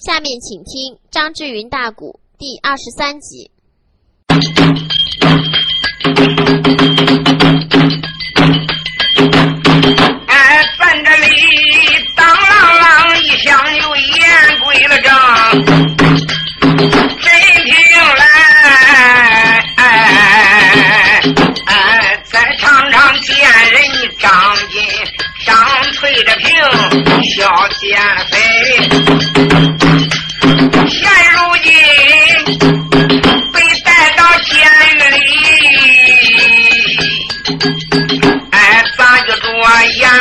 下面请听张志云大鼓第二十三集。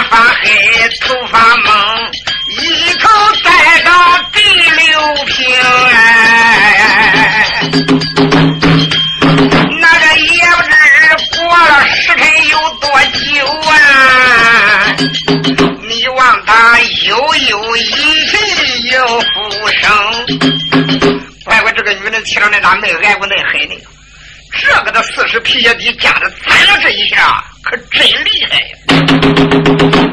发黑，头发蒙，一头栽到第六平。哎。那个也不知过了时辰有多久啊！你望他悠悠一气又复生，怪不这个女人气上那咋没挨过那狠呢。这个的四十皮鞋底夹着踩了这一下，可真厉害呀！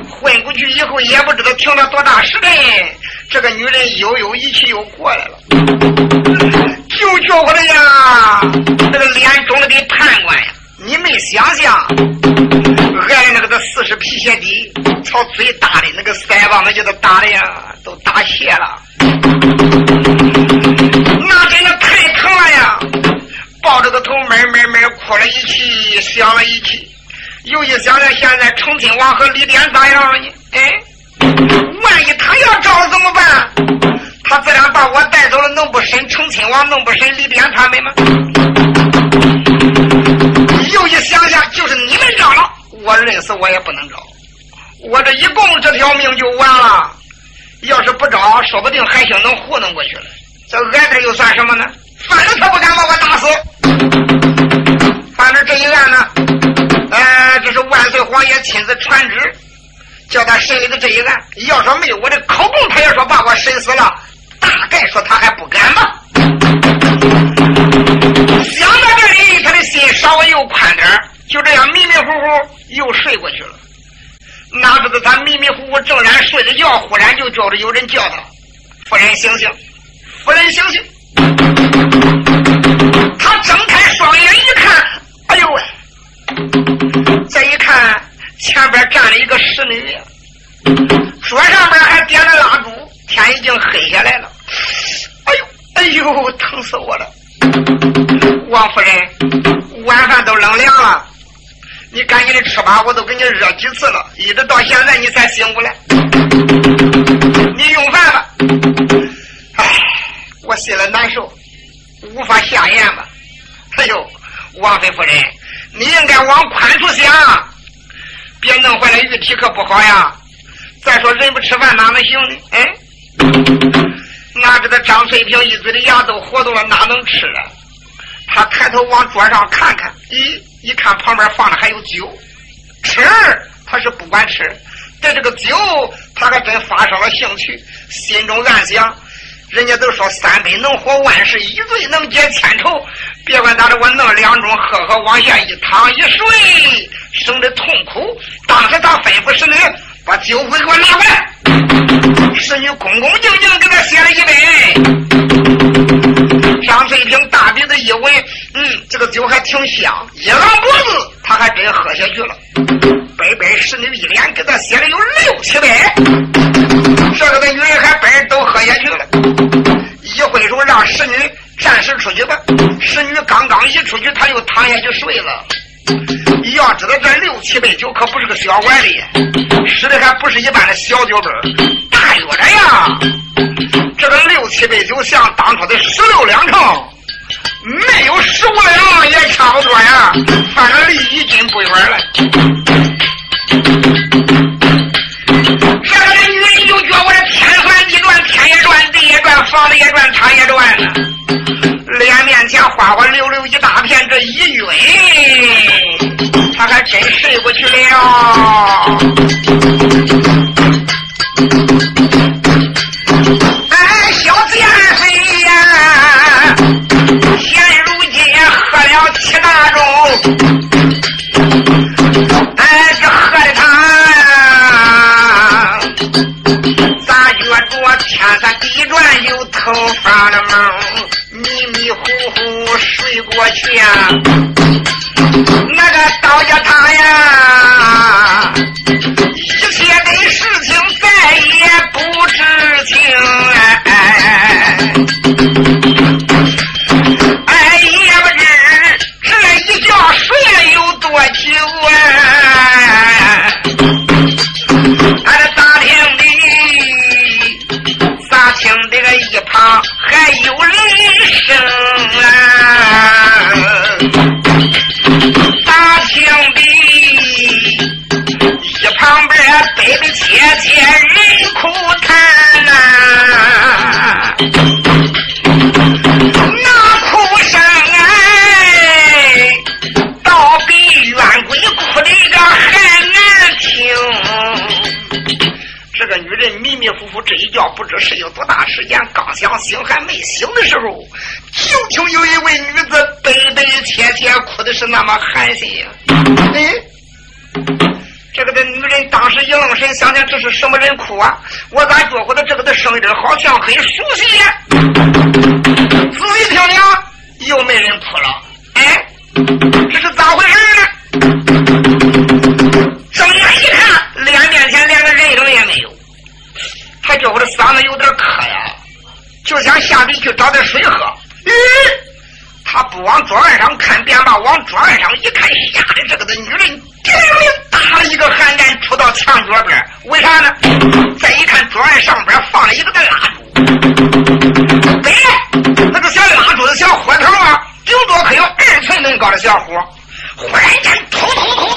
混过去以后也不知道停了多大时辰，这个女人悠悠一气又过来了，就叫我的呀，那个脸肿的跟判官呀！你没想想，挨那个的四十皮鞋底，朝最大的那个腮帮子叫他打的呀，都打斜了，那真的！这个头闷闷闷哭了一气，想了一气，又一想想现在成亲王和李典咋样了呢？哎，万一他要招了怎么办？他自然把我带走了，能不审成亲王，能不审李典他们吗？又一想想，就是你们招了，我认死我也不能招，我这一共这条命就完了。要是不招，说不定还行能糊弄过去了。这挨着又算什么呢？反正他不敢把我打死。反正这一案呢，呃，这是万岁皇爷亲自传旨，叫他审理的这一案。要说没有我的口供，他要说把我审死了，大概说他还不敢吧。想到这里，他的心稍微又宽点就这样迷迷糊糊又睡过去了。哪知道他迷迷糊糊正然睡着觉，忽然就觉着有人叫他：“夫人醒醒，夫人醒醒。”他睁开双眼一看，哎呦喂！再一看，前边站了一个侍女，桌上面还点了蜡烛，天已经黑下来了。哎呦，哎呦，疼死我了！王夫人，晚饭都冷凉了，你赶紧的吃吧，我都给你热几次了，一直到现在你才醒过来。你用饭吧。唉，我心里难受。无法下咽吧？哎呦，王妃夫人，你应该往宽处想，别弄坏了玉体可不好呀。再说人不吃饭哪能行呢？哎，哪知道张翠萍一嘴的牙都活动了，哪能吃啊？他抬头往桌上看看，咦，一看旁边放的还有酒，吃他是不管吃，对这个酒他还真发生了兴趣，心中暗想。人家都说三杯能活万事，一醉能解千愁。别管咋的，我弄两盅喝喝，往下一躺一睡，省得痛苦。当时他吩咐侍女把酒杯给我拿过来，侍女恭恭敬敬给他写了一杯。张翠萍大鼻子一闻，嗯，这个酒还挺香，一昂脖子，他还真喝下去了。杯杯侍女一连给他写了有六七杯，这个的女人还本都喝下去了。一挥手让侍女暂时出去吧。侍女刚刚一出去，他又躺下去睡了。要知道这六七杯酒可不是个小碗里，使的还不是一般的小酒杯，大约着呀。这个六七杯酒像当初的十六两成，没有十五两也差不多呀。反正离一斤不远了。这个女人就觉我这天翻地转，天也转，地也转，房子也转，他也转呢。脸面前花花溜溜一大片，这一晕，他还真睡过去了。这是什么人哭啊？我咋觉乎的这个的声音好像很熟悉呢？仔细听听，又没人哭了。哎，这是咋回事呢？睁眼一看，脸面前连个人影也没有，他觉乎的嗓子有点渴呀，就想下地去找点水喝。咦、嗯？他不往桌案上看，便把往桌案上一看，吓得这个的女人打了一个寒战出到墙角边为啥呢？再一看桌案上边放了一个大蜡烛。哎那个小蜡烛的小火头啊顶多可有二寸那么高的小火忽然间突突突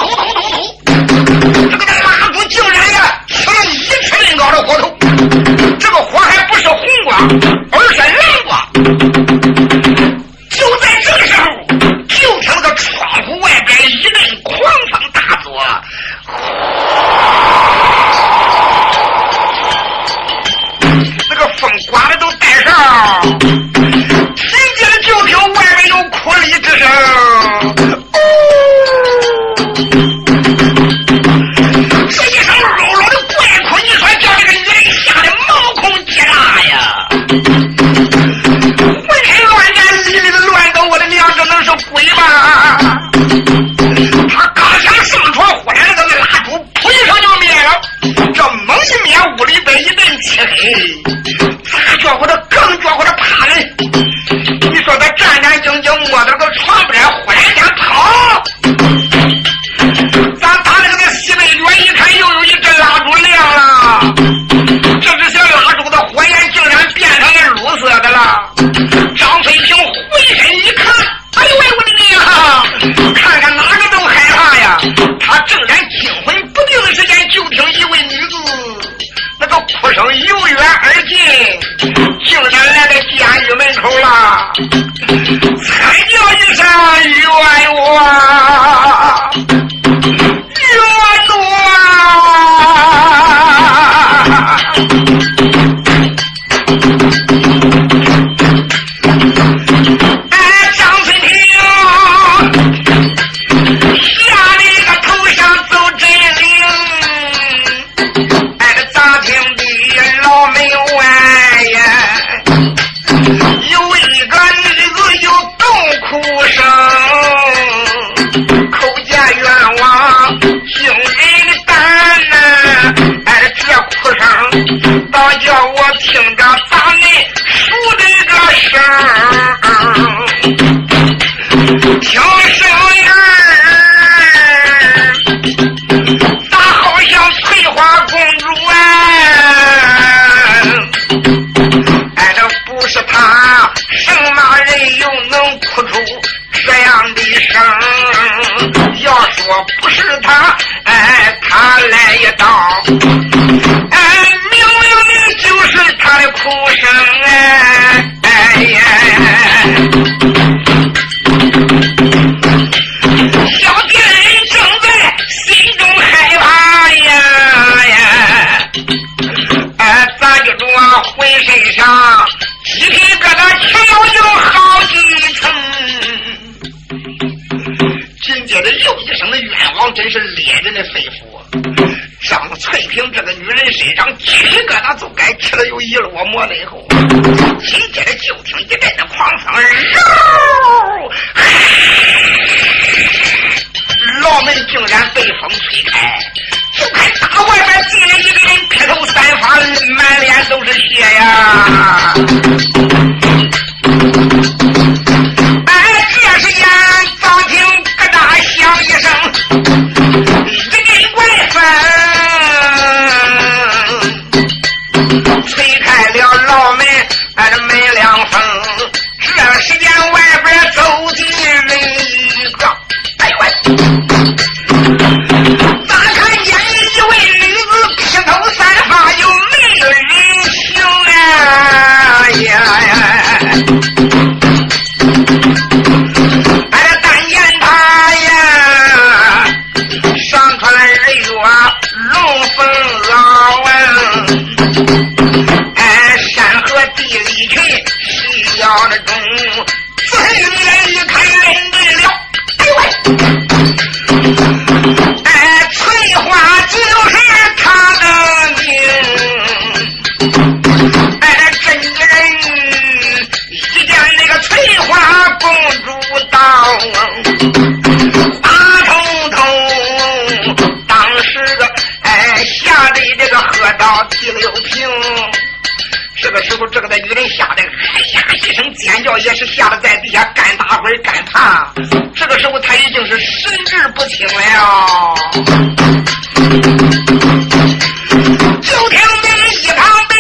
才叫一声员外。身上，一提疙瘩钱有有好几层。紧接着又一声的冤枉，真是猎人的肺腑。张翠萍这个女人身上七个那就该吃了有一摞馍了以后，紧接着就听一阵的狂风，肉，牢门竟然被风吹开，就看大外面进来一。满脸都是血呀！细腰的中，仔细一看认对了，哎呦喂！哎，翠花就是他的命。哎，这个人一见那个翠花公主到，大头头，当时个哎吓得这个喝到第六瓶。这个时候，这个的女人吓得，也是吓得在地下干打滚干爬。这个时候，他已经是神志不清了。就听那一旁边，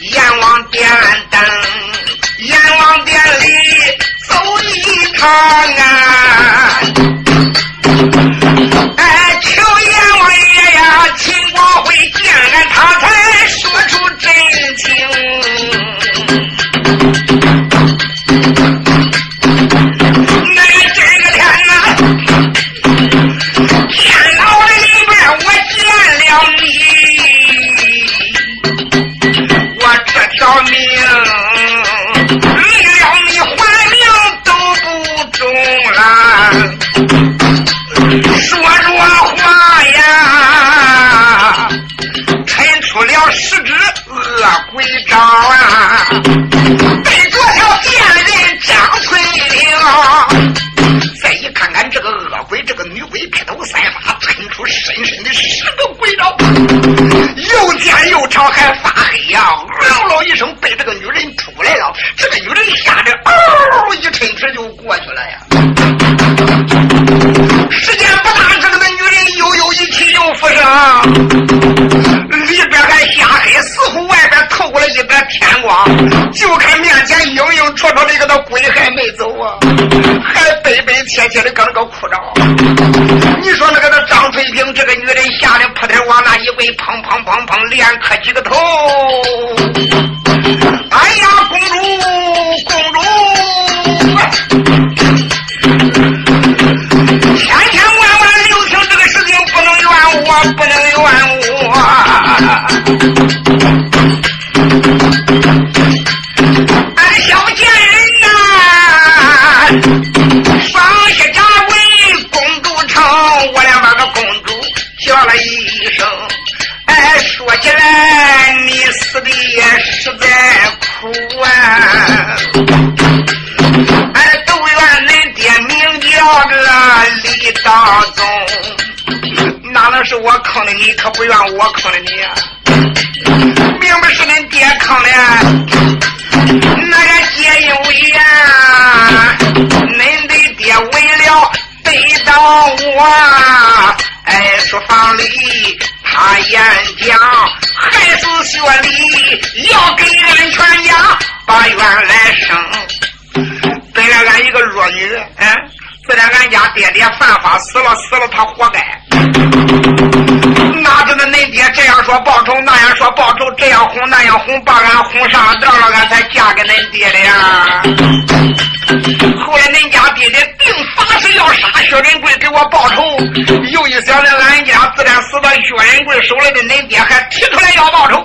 阎王殿等，阎王殿里走一趟啊。你说那个那张翠萍这个女人吓得扑腾往那一跪，砰砰砰砰连磕几个头。哎呀，公主，公主！千千万万留情这个事情不能怨我，不能怨我。我坑的你？可不怨我坑的你！明明是恁爹坑的，那个皆因为呀，恁的爹为了得到我，哎，书房里。他演讲还是学理，要给俺全家把冤来生。本来俺一个弱女，嗯，自然俺家爹爹犯法死了，死了他活该。哪知道恁爹这样说报仇，那样说报仇，这样哄那样哄，把俺哄上当了，俺才嫁给恁爹的呀。后来恁家爹爹定法是要杀薛仁贵给我报仇，又一想着俺家自然死到薛仁贵手里的，恁爹还提出来要报仇，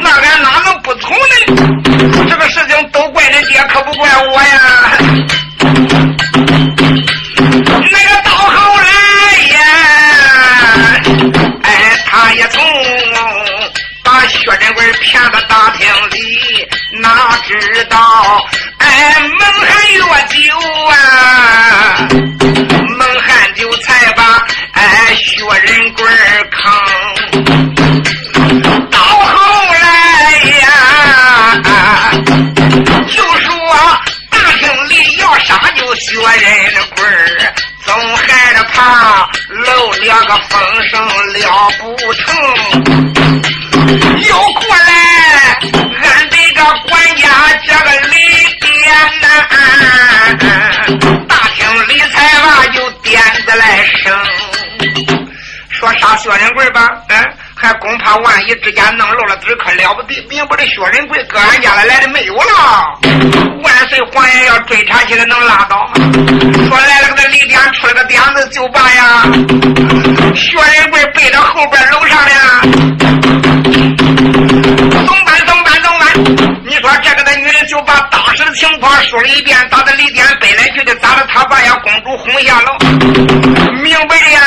那俺哪能不从呢？这个事情都怪恁爹，可不怪我呀。薛仁贵骗到大厅里，哪知道？哎，蒙汗越久啊，蒙汗酒才把哎薛仁贵坑。到后来呀，就说大厅里要杀就薛仁贵总害怕漏了个风声了不成，又过来俺这个管家这个李。大厅里才把就点子来生，说杀薛仁贵吧，嗯，还恐怕万一之间弄漏了嘴，可了不得。明不的薛仁贵搁俺家里来的没有了，万岁皇爷要追查起来能拉倒吗？说来了个李典出了个点子就罢呀，薛仁况说了一遍，打的李典本来就得打的？他把呀公主轰下楼，明白的呀？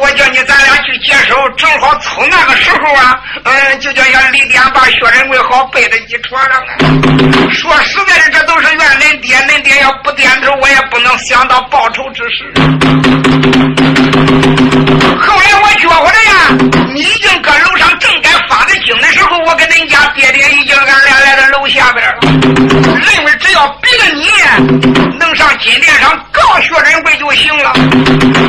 我叫你咱俩去接手，正好凑那个时候啊，嗯，就叫呀李典把薛仁贵好背在一床上啊。说实在的，这都是怨恁爹，恁爹要不点头，我也不能想到报仇之事。后来我觉着呀，你已经搁楼上正该发的惊的时候，我跟恁家爹爹已经俺俩来到楼下边了。认为只要逼着你能上金殿上告薛仁贵就行了。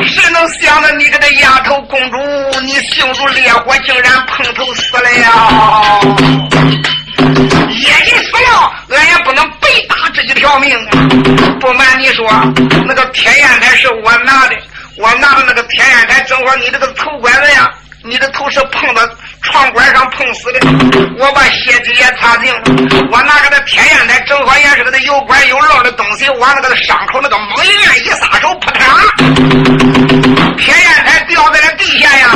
谁能想到你个那丫头公主，你性如烈火，竟然碰头死了呀！也就死了，俺也不能白搭这几条命啊！不瞒你说，那个天眼台是我拿的。我拿着那个天眼台，正好你这个头拐子呀，你的头是碰到床管上碰死的。我把血迹也擦净了。我拿着那天眼台，正好也是个那有管有漏的东西，往那个伤口那个猛一按，一撒手，扑嗒，天眼台掉在了地下呀！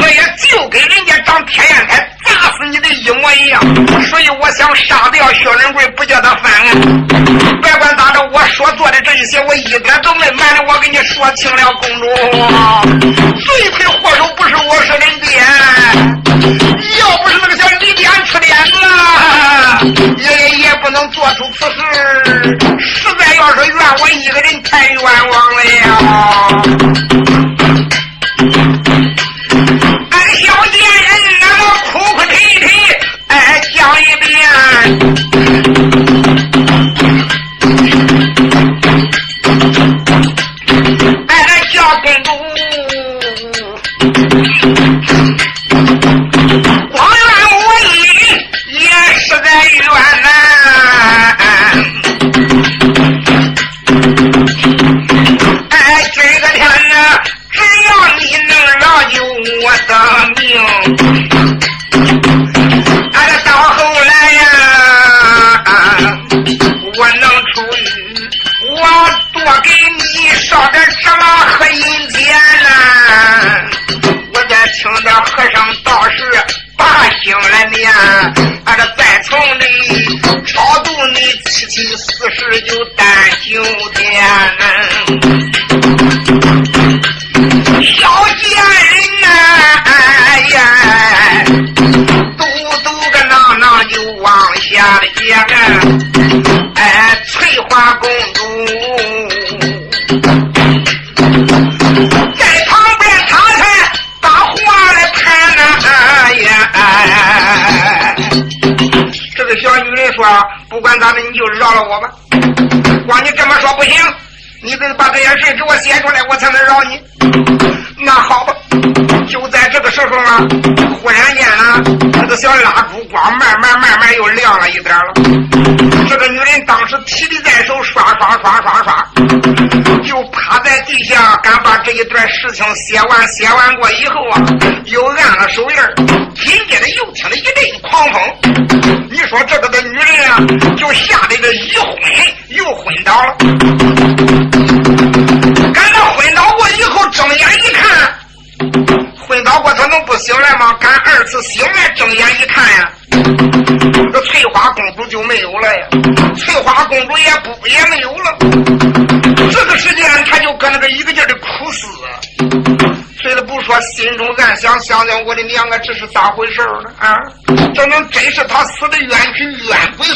我也就跟人家长天眼台砸死你的一模一样。所以我想杀掉薛仁贵，不叫他犯案。别管，我做的这一些，我一点都没瞒着。我给你说清了，公主，罪魁祸首不是我，是恁爹。要不是那个小李典出点子，爷爷也不能做出此事。实在要是怨我一个人，太冤枉了呀！小蜡烛光慢慢慢慢又亮了一点了。这个女人当时提的在手，刷刷刷刷刷，就趴在地下，敢把这一段事情写完。写完过以后啊，又按了手印紧接着又听了一阵狂风。你说这个的女人啊，就吓得这一昏又昏倒了。昏倒过他能不醒来吗？赶二次醒来，睁眼一看呀。这翠花公主就没有了呀，翠花公主也不也没有了。这个时间，他就搁那个一个劲的哭思。谁都不说，心中暗想：想想我的娘啊，这是咋回事呢？啊，这能真是他死的冤屈，冤鬼